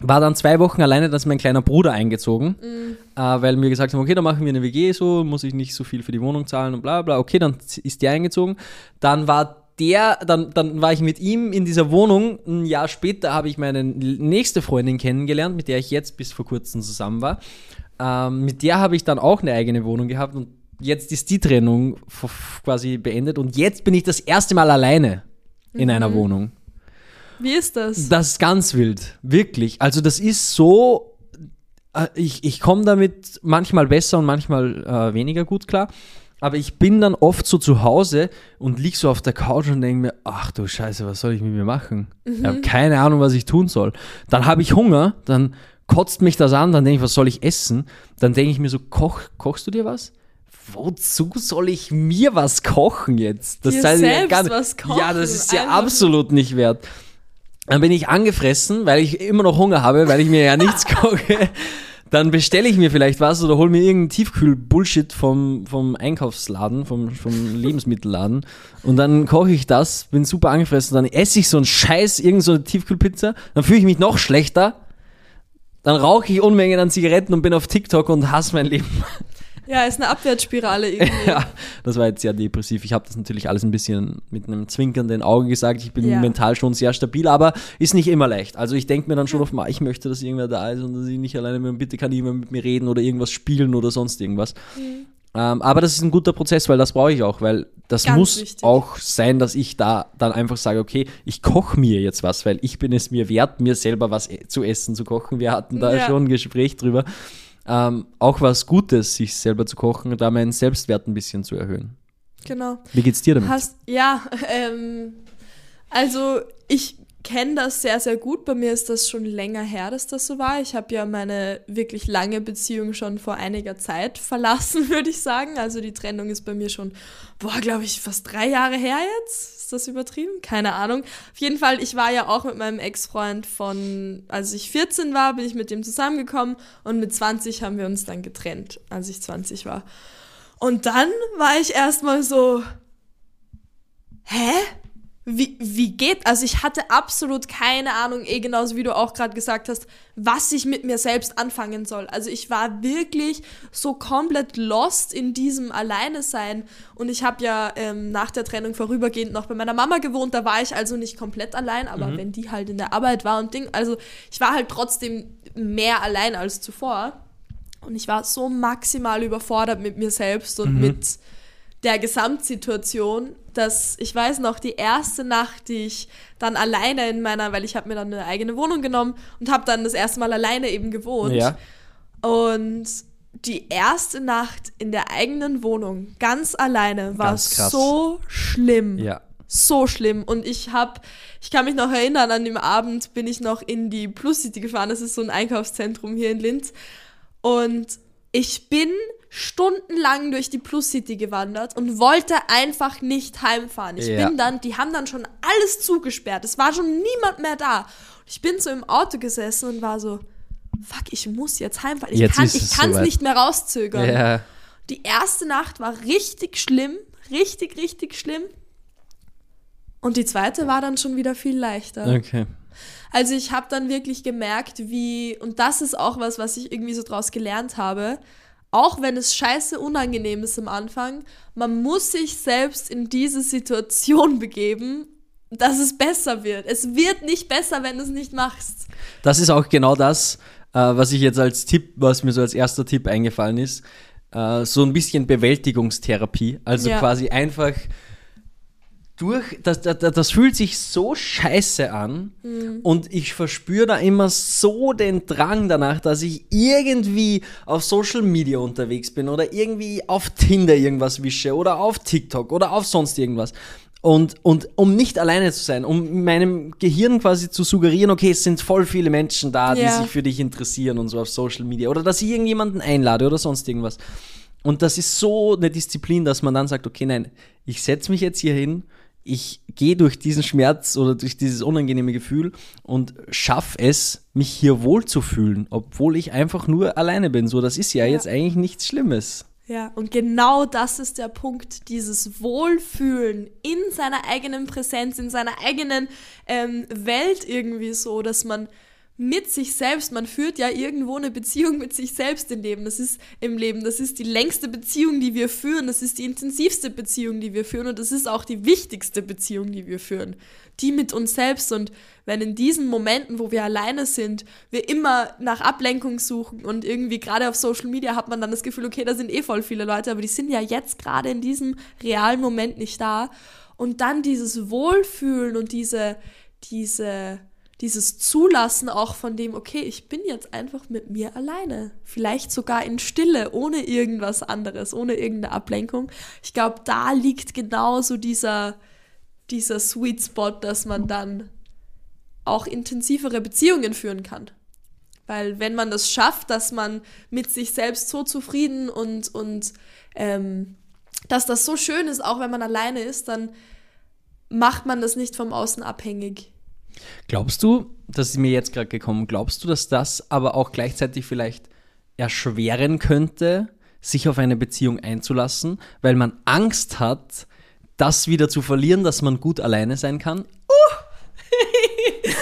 War dann zwei Wochen alleine, dass mein kleiner Bruder eingezogen, mhm. äh, weil mir gesagt haben, okay, dann machen wir eine WG so, muss ich nicht so viel für die Wohnung zahlen und bla bla. Okay, dann ist der eingezogen. Dann war der, dann, dann war ich mit ihm in dieser Wohnung. Ein Jahr später habe ich meine nächste Freundin kennengelernt, mit der ich jetzt bis vor kurzem zusammen war. Ähm, mit der habe ich dann auch eine eigene Wohnung gehabt und jetzt ist die Trennung quasi beendet und jetzt bin ich das erste Mal alleine in mhm. einer Wohnung. Wie ist das? Das ist ganz wild, wirklich. Also das ist so, äh, ich, ich komme damit manchmal besser und manchmal äh, weniger gut klar. Aber ich bin dann oft so zu Hause und lieg so auf der Couch und denke mir, ach du Scheiße, was soll ich mit mir machen? Mhm. Ich habe keine Ahnung, was ich tun soll. Dann habe ich Hunger, dann kotzt mich das an, dann denke ich, was soll ich essen? Dann denke ich mir so, koch, kochst du dir was? Wozu soll ich mir was kochen jetzt? Das dir selbst ja was kochen. Ja, das ist ja absolut nicht wert. Dann bin ich angefressen, weil ich immer noch Hunger habe, weil ich mir ja nichts koche dann bestelle ich mir vielleicht was oder hole mir irgendeinen Tiefkühl-Bullshit vom, vom Einkaufsladen, vom, vom Lebensmittelladen und dann koche ich das, bin super angefressen, dann esse ich so einen Scheiß, irgendeine so Tiefkühlpizza, dann fühle ich mich noch schlechter, dann rauche ich Unmengen an Zigaretten und bin auf TikTok und hasse mein Leben. Ja, ist eine Abwärtsspirale irgendwie. ja, das war jetzt sehr depressiv. Ich habe das natürlich alles ein bisschen mit einem zwinkernden Auge gesagt. Ich bin ja. mental schon sehr stabil, aber ist nicht immer leicht. Also ich denke mir dann schon auf mal, ich möchte, dass irgendwer da ist und dass ich nicht alleine bin. Bitte kann jemand mit mir reden oder irgendwas spielen oder sonst irgendwas. Mhm. Ähm, aber das ist ein guter Prozess, weil das brauche ich auch, weil das Ganz muss wichtig. auch sein, dass ich da dann einfach sage, okay, ich koche mir jetzt was, weil ich bin es mir wert, mir selber was e-, zu essen zu kochen. Wir hatten da ja. schon ein Gespräch drüber ähm, auch was Gutes, sich selber zu kochen, da meinen Selbstwert ein bisschen zu erhöhen. Genau. Wie geht's dir damit? Hast, ja, ähm, also ich kenne das sehr, sehr gut. Bei mir ist das schon länger her, dass das so war. Ich habe ja meine wirklich lange Beziehung schon vor einiger Zeit verlassen, würde ich sagen. Also die Trennung ist bei mir schon, boah, glaube ich, fast drei Jahre her jetzt. Ist das übertrieben? Keine Ahnung. Auf jeden Fall, ich war ja auch mit meinem Ex-Freund von, als ich 14 war, bin ich mit dem zusammengekommen und mit 20 haben wir uns dann getrennt, als ich 20 war. Und dann war ich erstmal so, hä? Wie, wie geht, also ich hatte absolut keine Ahnung, eh genauso wie du auch gerade gesagt hast, was ich mit mir selbst anfangen soll. Also ich war wirklich so komplett lost in diesem Alleine-Sein und ich habe ja ähm, nach der Trennung vorübergehend noch bei meiner Mama gewohnt, da war ich also nicht komplett allein, aber mhm. wenn die halt in der Arbeit war und Ding, also ich war halt trotzdem mehr allein als zuvor und ich war so maximal überfordert mit mir selbst und mhm. mit der Gesamtsituation, dass ich weiß noch, die erste Nacht, die ich dann alleine in meiner, weil ich habe mir dann eine eigene Wohnung genommen und habe dann das erste Mal alleine eben gewohnt. Ja. Und die erste Nacht in der eigenen Wohnung, ganz alleine, war ganz so schlimm. Ja. So schlimm. Und ich habe, ich kann mich noch erinnern, an dem Abend bin ich noch in die Plus City gefahren. Das ist so ein Einkaufszentrum hier in Linz. Und ich bin stundenlang durch die Plus City gewandert und wollte einfach nicht heimfahren. Ich ja. bin dann, die haben dann schon alles zugesperrt. Es war schon niemand mehr da. Und ich bin so im Auto gesessen und war so, fuck, ich muss jetzt heimfahren. Ich jetzt kann es so nicht mehr rauszögern. Ja. Die erste Nacht war richtig schlimm, richtig, richtig schlimm. Und die zweite war dann schon wieder viel leichter. Okay. Also ich habe dann wirklich gemerkt, wie, und das ist auch was, was ich irgendwie so draus gelernt habe, auch wenn es scheiße unangenehm ist am Anfang, man muss sich selbst in diese Situation begeben, dass es besser wird. Es wird nicht besser, wenn du es nicht machst. Das ist auch genau das, äh, was ich jetzt als Tipp, was mir so als erster Tipp eingefallen ist, äh, so ein bisschen Bewältigungstherapie. Also ja. quasi einfach durch, das, das, das fühlt sich so scheiße an mhm. und ich verspüre da immer so den Drang danach, dass ich irgendwie auf Social Media unterwegs bin oder irgendwie auf Tinder irgendwas wische oder auf TikTok oder auf sonst irgendwas. Und, und um nicht alleine zu sein, um meinem Gehirn quasi zu suggerieren, okay, es sind voll viele Menschen da, die ja. sich für dich interessieren und so auf Social Media oder dass ich irgendjemanden einlade oder sonst irgendwas. Und das ist so eine Disziplin, dass man dann sagt, okay, nein, ich setze mich jetzt hier hin ich gehe durch diesen Schmerz oder durch dieses unangenehme Gefühl und schaffe es, mich hier wohlzufühlen, obwohl ich einfach nur alleine bin. So, das ist ja, ja, jetzt eigentlich nichts Schlimmes. Ja, und genau das ist der Punkt, dieses Wohlfühlen in seiner eigenen Präsenz, in seiner eigenen ähm, Welt irgendwie so, dass man mit sich selbst. Man führt ja irgendwo eine Beziehung mit sich selbst im Leben. Das ist im Leben. Das ist die längste Beziehung, die wir führen. Das ist die intensivste Beziehung, die wir führen. Und das ist auch die wichtigste Beziehung, die wir führen. Die mit uns selbst. Und wenn in diesen Momenten, wo wir alleine sind, wir immer nach Ablenkung suchen und irgendwie gerade auf Social Media hat man dann das Gefühl, okay, da sind eh voll viele Leute, aber die sind ja jetzt gerade in diesem realen Moment nicht da. Und dann dieses Wohlfühlen und diese, diese, dieses Zulassen auch von dem, okay, ich bin jetzt einfach mit mir alleine. Vielleicht sogar in Stille, ohne irgendwas anderes, ohne irgendeine Ablenkung. Ich glaube, da liegt genauso dieser, dieser Sweet Spot, dass man dann auch intensivere Beziehungen führen kann. Weil wenn man das schafft, dass man mit sich selbst so zufrieden und, und ähm, dass das so schön ist, auch wenn man alleine ist, dann macht man das nicht vom Außen abhängig. Glaubst du, das ist mir jetzt gerade gekommen, glaubst du, dass das aber auch gleichzeitig vielleicht erschweren könnte, sich auf eine Beziehung einzulassen, weil man Angst hat, das wieder zu verlieren, dass man gut alleine sein kann? Uh,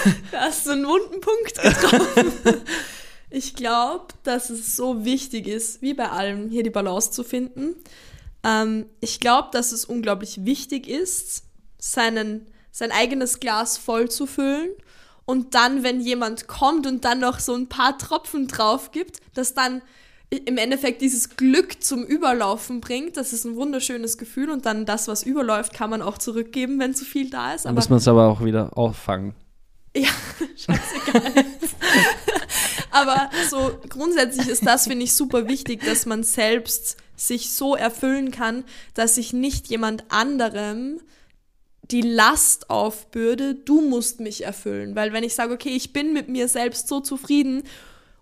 da hast du einen wunden Punkt getroffen. ich glaube, dass es so wichtig ist, wie bei allem, hier die Balance zu finden. Ähm, ich glaube, dass es unglaublich wichtig ist, seinen sein eigenes Glas voll zu füllen und dann, wenn jemand kommt und dann noch so ein paar Tropfen drauf gibt, dass dann im Endeffekt dieses Glück zum Überlaufen bringt. Das ist ein wunderschönes Gefühl und dann das, was überläuft, kann man auch zurückgeben, wenn zu viel da ist. Dann muss man es aber auch wieder auffangen. Ja, scheißegal. aber so grundsätzlich ist das, finde ich, super wichtig, dass man selbst sich so erfüllen kann, dass sich nicht jemand anderem die Last aufbürde, du musst mich erfüllen. Weil wenn ich sage, okay, ich bin mit mir selbst so zufrieden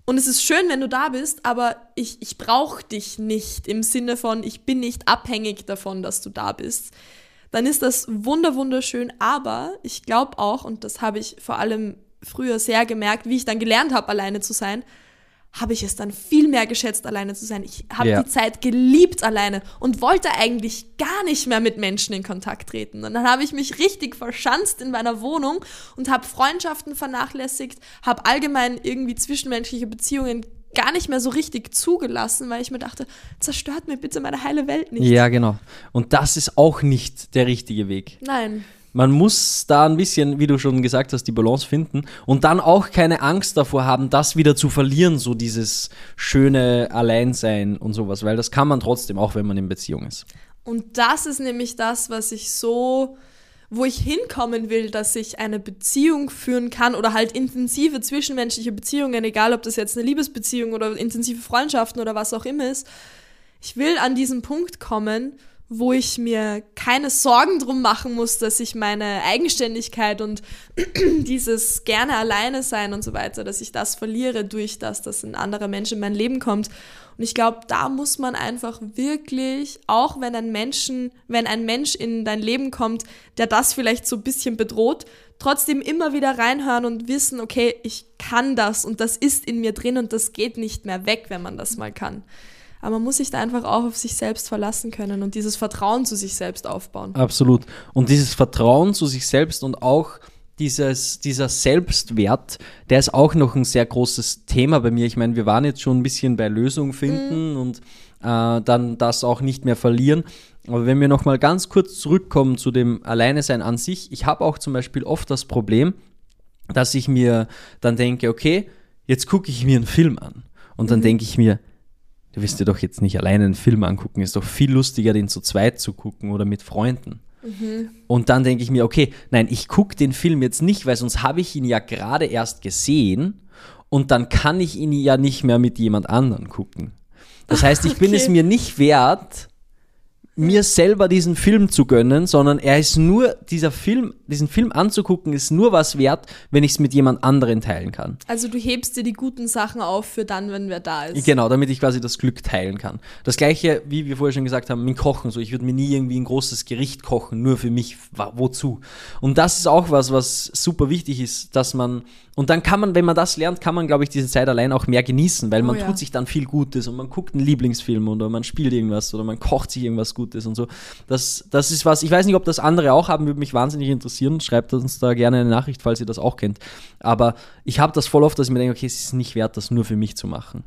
und es ist schön, wenn du da bist, aber ich, ich brauche dich nicht im Sinne von, ich bin nicht abhängig davon, dass du da bist, dann ist das wunder wunderschön. Aber ich glaube auch, und das habe ich vor allem früher sehr gemerkt, wie ich dann gelernt habe, alleine zu sein, habe ich es dann viel mehr geschätzt, alleine zu sein. Ich habe Ja. die Zeit geliebt alleine und wollte eigentlich gar nicht mehr mit Menschen in Kontakt treten. Und dann habe ich mich richtig verschanzt in meiner Wohnung und habe Freundschaften vernachlässigt, habe allgemein irgendwie zwischenmenschliche Beziehungen gar nicht mehr so richtig zugelassen, weil ich mir dachte, zerstört mir bitte meine heile Welt nicht. Ja, genau. Und das ist auch nicht der richtige Weg. Nein. Man muss da ein bisschen, wie du schon gesagt hast, die Balance finden und dann auch keine Angst davor haben, das wieder zu verlieren, so dieses schöne Alleinsein und sowas, weil das kann man trotzdem, auch wenn man in Beziehung ist. Und das ist nämlich das, was ich so, wo ich hinkommen will, dass ich eine Beziehung führen kann oder halt intensive zwischenmenschliche Beziehungen, egal ob das jetzt eine Liebesbeziehung oder intensive Freundschaften oder was auch immer ist. Ich will an diesen Punkt kommen, wo ich mir keine Sorgen drum machen muss, dass ich meine Eigenständigkeit und dieses gerne alleine sein und so weiter, dass ich das verliere durch das, dass ein anderer Mensch in mein Leben kommt. Und ich glaube, da muss man einfach wirklich, auch wenn ein Menschen, wenn ein Mensch in dein Leben kommt, der das vielleicht so ein bisschen bedroht, trotzdem immer wieder reinhören und wissen, okay, ich kann das und das ist in mir drin und das geht nicht mehr weg, wenn man das mal kann. Aber man muss sich da einfach auch auf sich selbst verlassen können und dieses Vertrauen zu sich selbst aufbauen. Absolut. Und dieses Vertrauen zu sich selbst und auch dieses, dieser Selbstwert, der ist auch noch ein sehr großes Thema bei mir. Ich meine, wir waren jetzt schon ein bisschen bei Lösung finden und äh, dann das auch nicht mehr verlieren. Aber wenn wir nochmal ganz kurz zurückkommen zu dem Alleinesein an sich, ich habe auch zum Beispiel oft das Problem, dass ich mir dann denke, okay, jetzt gucke ich mir einen Film an. Und dann denke ich mir, du wirst dir doch jetzt nicht alleine einen Film angucken, ist doch viel lustiger, den zu zweit zu gucken oder mit Freunden. Und dann denke ich mir, okay, nein, ich gucke den Film jetzt nicht, weil sonst habe ich ihn ja gerade erst gesehen und dann kann ich ihn ja nicht mehr mit jemand anderen gucken. Das heißt, ich bin Okay. es mir nicht wert, mir selber diesen Film zu gönnen, sondern er ist nur, dieser Film, diesen Film anzugucken, ist nur was wert, wenn ich es mit jemand anderen teilen kann. Also du hebst dir die guten Sachen auf für dann, wenn wer da ist. Genau, damit ich quasi das Glück teilen kann. Das gleiche, wie wir vorher schon gesagt haben, mit Kochen. So, ich würde mir nie irgendwie ein großes Gericht kochen, nur für mich. Wozu? Und das ist auch was, was super wichtig ist, dass man, und dann kann man, wenn man das lernt, kann man, glaube ich, diese Zeit allein auch mehr genießen, weil Oh man ja. tut sich dann viel Gutes und man guckt einen Lieblingsfilm oder man spielt irgendwas oder man kocht sich irgendwas Gutes und so. Das, das ist was, ich weiß nicht, ob das andere auch haben, würde mich wahnsinnig interessieren. Schreibt uns da gerne eine Nachricht, falls ihr das auch kennt. Aber ich habe das voll oft, dass ich mir denke, okay, es ist nicht wert, das nur für mich zu machen.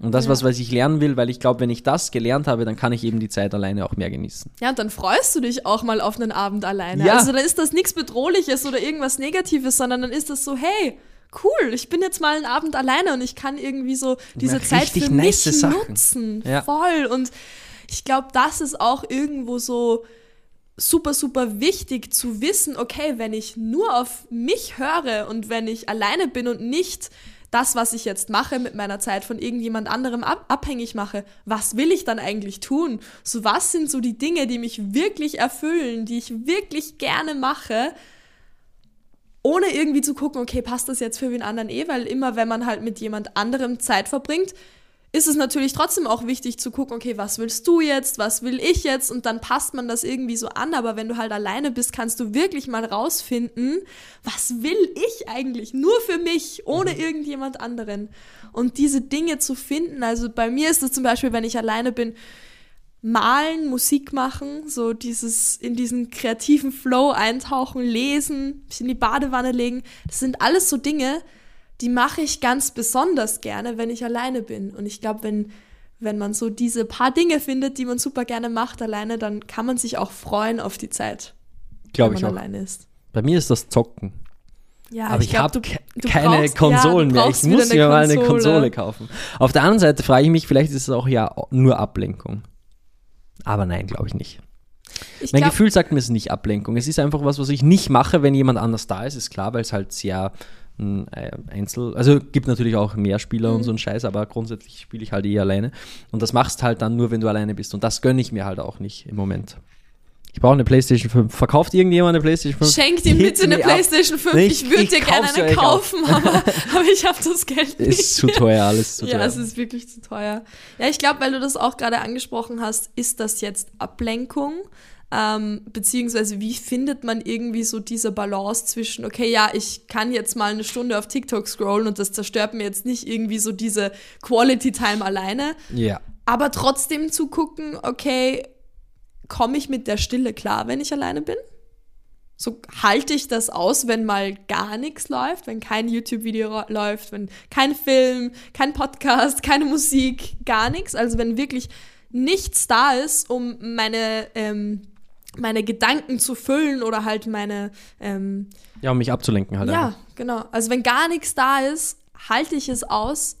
Und das, Ja. was, was ich lernen will, weil ich glaube, wenn ich das gelernt habe, dann kann ich eben die Zeit alleine auch mehr genießen. Ja, und dann freust du dich auch mal auf einen Abend alleine. Ja. Also dann ist das nichts Bedrohliches oder irgendwas Negatives, sondern dann ist das so, hey, cool, ich bin jetzt mal einen Abend alleine und ich kann irgendwie so diese mache Zeit für nice mich Sachen. nutzen. Ja. Voll. Und ich glaube, das ist auch irgendwo so super, super wichtig zu wissen, okay, wenn ich nur auf mich höre und wenn ich alleine bin und nicht das, was ich jetzt mache, mit meiner Zeit von irgendjemand anderem ab abhängig mache, was will ich dann eigentlich tun? So, was sind so die Dinge, die mich wirklich erfüllen, die ich wirklich gerne mache, ohne irgendwie zu gucken, okay, passt das jetzt für wen anderen eh, weil immer, wenn man halt mit jemand anderem Zeit verbringt, ist es natürlich trotzdem auch wichtig zu gucken, okay, was willst du jetzt, was will ich jetzt? Und dann passt man das irgendwie so an, aber wenn du halt alleine bist, kannst du wirklich mal rausfinden, was will ich eigentlich, nur für mich, ohne irgendjemand anderen? Und diese Dinge zu finden, also bei mir ist es zum Beispiel, wenn ich alleine bin, malen, Musik machen, so dieses in diesen kreativen Flow eintauchen, lesen, mich in die Badewanne legen. Das sind alles so Dinge, die mache ich ganz besonders gerne, wenn ich alleine bin. Und ich glaube, wenn, wenn man so diese paar Dinge findet, die man super gerne macht alleine, dann kann man sich auch freuen auf die Zeit, Glaube wenn ich man auch. alleine ist. Bei mir ist das Zocken. Ja, Aber ich, glaub, habe ke keine brauchst- Konsolen ja, mehr. Ich muss mir mal eine Konsole. Konsole kaufen. Auf der anderen Seite frage ich mich, vielleicht ist es auch ja nur Ablenkung. Aber nein, glaube ich nicht. Ich Mein glaub, Gefühl sagt mir, es ist nicht Ablenkung. Es ist einfach was, was ich nicht mache, wenn jemand anders da ist, ist klar, weil es halt sehr ein äh, Einzel... Also gibt natürlich auch mehr Spieler Mhm. und so einen Scheiß, aber grundsätzlich spiele ich halt eh alleine. Und das machst halt dann nur, wenn du alleine bist. Und das gönne ich mir halt auch nicht im Moment. Ich brauche eine PlayStation 5. Verkauft irgendjemand eine PlayStation 5? Schenkt ihm bitte eine. PlayStation 5. Nee, ich würde dir gerne eine kaufen, aber, aber ich habe das Geld nicht. Ist zu teuer, alles zu ja, teuer. es ist wirklich zu teuer. Ja, ich glaube, weil du das auch gerade angesprochen hast, ist das jetzt Ablenkung? Ähm, beziehungsweise wie findet man irgendwie so diese Balance zwischen, okay, ja, ich kann jetzt mal eine Stunde auf TikTok scrollen und das zerstört mir jetzt nicht irgendwie so diese Quality Time alleine, ja. aber trotzdem zu gucken, okay, komme ich mit der Stille klar, wenn ich alleine bin? So halte ich das aus, wenn mal gar nichts läuft, wenn kein YouTube-Video läuft, wenn kein Film, kein Podcast, keine Musik, gar nichts. Also wenn wirklich nichts da ist, um meine, ähm, meine Gedanken zu füllen oder halt meine, ähm, Ja, um mich abzulenken halt. ja, einfach. genau. Also wenn gar nichts da ist, halte ich es aus,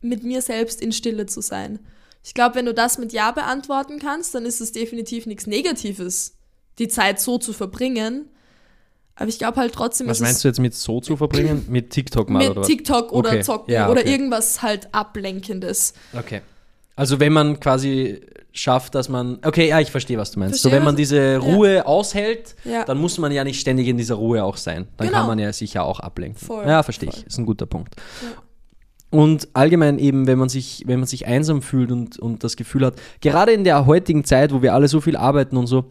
mit mir selbst in Stille zu sein. Ich glaube, wenn du das mit Ja beantworten kannst, dann ist es definitiv nichts Negatives, die Zeit so zu verbringen. Aber ich glaube halt trotzdem, Was meinst du jetzt mit so zu verbringen? Mit TikTok mal mit oder was? TikTok oder Okay, Zocken ja, oder okay. irgendwas halt Ablenkendes. Okay. Also wenn man quasi schafft, dass man. Okay, ja, ich verstehe, was du meinst. so, Verstehe, wenn man diese Ruhe aushält, Ja. dann muss man ja nicht ständig in dieser Ruhe auch sein. Dann Genau. kann man ja sich ja auch ablenken. Voll, ja, verstehe voll. ich. Ist ein guter Punkt. Ja. Und allgemein eben, wenn man sich, wenn man sich einsam fühlt und, und das Gefühl hat, gerade in der heutigen Zeit, wo wir alle so viel arbeiten und so,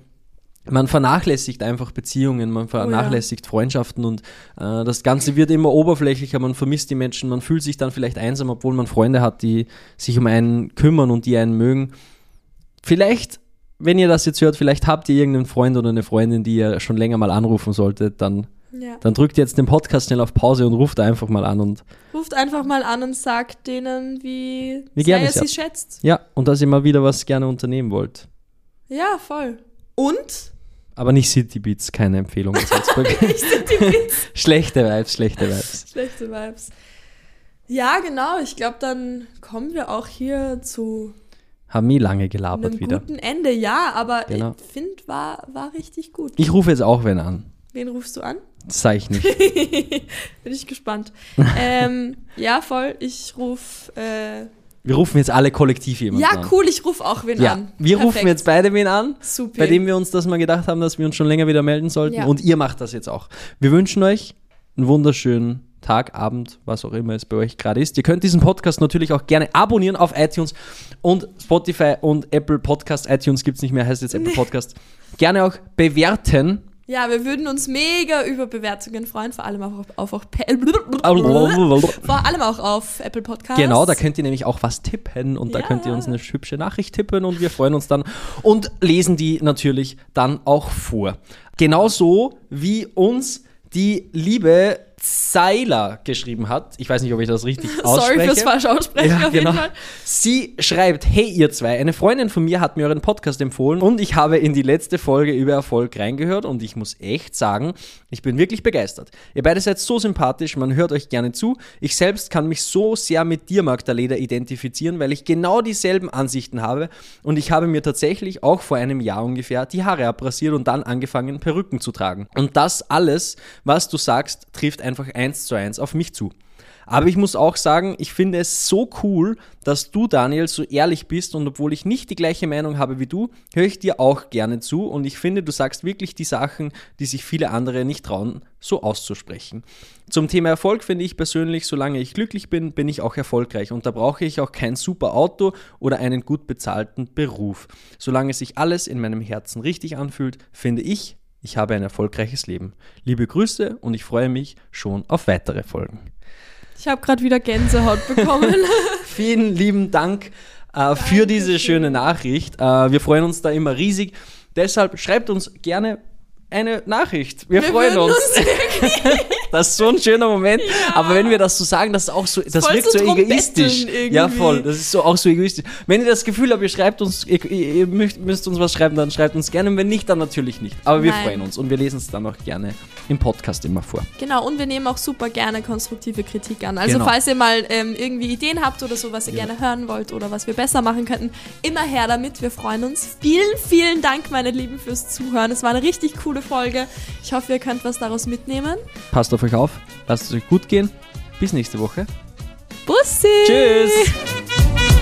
man vernachlässigt einfach Beziehungen, man vernachlässigt Freundschaften und äh, das Ganze wird immer oberflächlicher, man vermisst die Menschen, man fühlt sich dann vielleicht einsam, obwohl man Freunde hat, die sich um einen kümmern und die einen mögen. Vielleicht, wenn ihr das jetzt hört, vielleicht habt ihr irgendeinen Freund oder eine Freundin, die ihr schon länger mal anrufen solltet, dann, Ja. dann drückt jetzt den Podcast schnell auf Pause und ruft einfach mal an und Ruft einfach mal an und sagt denen, wie, Wie sehr gerne ihr sie schätzt. ja, und dass ihr mal wieder was gerne unternehmen wollt. Ja, voll. Und? Aber nicht City Beats, keine Empfehlung in Salzburg. schlechte Vibes, schlechte Vibes. Schlechte Vibes. Ja, genau. Ich glaube, dann kommen wir auch hier zu Haben nie lange gelabert einem wieder. guten Ende. Ja, aber Genau. ich finde, war, war richtig gut. Ich rufe jetzt auch wen an. Wen rufst du an? Das sage ich nicht. Bin ich gespannt. ähm, ja, voll. Ich rufe. Äh, Wir rufen jetzt alle kollektiv jemanden ja, an. cool. Ich rufe auch wen Ja, an. wir rufen Perfekt. jetzt beide wen an, Super. bei dem wir uns das mal gedacht haben, dass wir uns schon länger wieder melden sollten. Ja. Und ihr macht das jetzt auch. Wir wünschen euch einen wunderschönen Tag, Abend, was auch immer es bei euch gerade ist. Ihr könnt diesen Podcast natürlich auch gerne abonnieren auf iTunes und Spotify und Apple Podcast. iTunes gibt es nicht mehr, heißt jetzt Apple Podcast. Gerne auch bewerten. Ja, wir würden uns mega über Bewertungen freuen, vor allem auch auf, auf, auf vor allem auch auf Apple Podcasts. Genau, da könnt ihr nämlich auch was tippen und da Ja. könnt ihr uns eine hübsche Nachricht tippen und wir freuen uns dann und lesen die natürlich dann auch vor. Genauso wie uns die liebe Seiler geschrieben hat. Ich weiß nicht, ob ich das richtig ausspreche. Sorry fürs falsche Aussprechen Ja, auf genau. jeden Fall. Sie schreibt, hey ihr zwei, eine Freundin von mir hat mir euren Podcast empfohlen und ich habe in die letzte Folge über Erfolg reingehört und ich muss echt sagen, ich bin wirklich begeistert. Ihr beide seid so sympathisch, man hört euch gerne zu. Ich selbst kann mich so sehr mit dir, Magdalena, identifizieren, weil ich genau dieselben Ansichten habe und ich habe mir tatsächlich auch vor einem Jahr ungefähr die Haare abrasiert und dann angefangen, Perücken zu tragen. Und das alles, was du sagst, trifft einfach eins zu eins auf mich zu. Aber ich muss auch sagen, ich finde es so cool, dass du, Daniel, so ehrlich bist und obwohl ich nicht die gleiche Meinung habe wie du, höre ich dir auch gerne zu und ich finde, du sagst wirklich die Sachen, die sich viele andere nicht trauen, so auszusprechen. Zum Thema Erfolg finde ich persönlich, solange ich glücklich bin, bin ich auch erfolgreich und da brauche ich auch kein super Auto oder einen gut bezahlten Beruf. Solange sich alles in meinem Herzen richtig anfühlt, finde ich, ich habe ein erfolgreiches Leben. Liebe Grüße und ich freue mich schon auf weitere Folgen. Ich habe gerade wieder Gänsehaut bekommen. Vielen lieben Dank äh, für diese schöne Nachricht. Äh, wir freuen uns da immer riesig. Deshalb schreibt uns gerne eine Nachricht. Wir, Wir freuen würden uns. das ist so ein schöner Moment. Aber wenn wir das so sagen, das ist auch so, das voll wirkt so egoistisch. betteln Ja, irgendwie. voll. Das ist so auch so egoistisch. Wenn ihr das Gefühl habt, ihr schreibt uns, ihr, ihr müsst, uns was schreiben, dann schreibt uns gerne. Und wenn nicht, dann natürlich nicht. Aber wir Nein. freuen uns und wir lesen es dann auch gerne im Podcast immer vor. Genau, und wir nehmen auch super gerne konstruktive Kritik an. Also Genau. falls ihr mal ähm, irgendwie Ideen habt oder so, was ihr gerne hören wollt oder was wir besser machen könnten, immer her damit. Wir freuen uns. Vielen, vielen Dank, meine Lieben, fürs Zuhören. Es war eine richtig coole Folge. Ich hoffe, ihr könnt was daraus mitnehmen. Passt auf euch auf. Lasst es euch gut gehen. Bis nächste Woche. Bussi! Tschüss!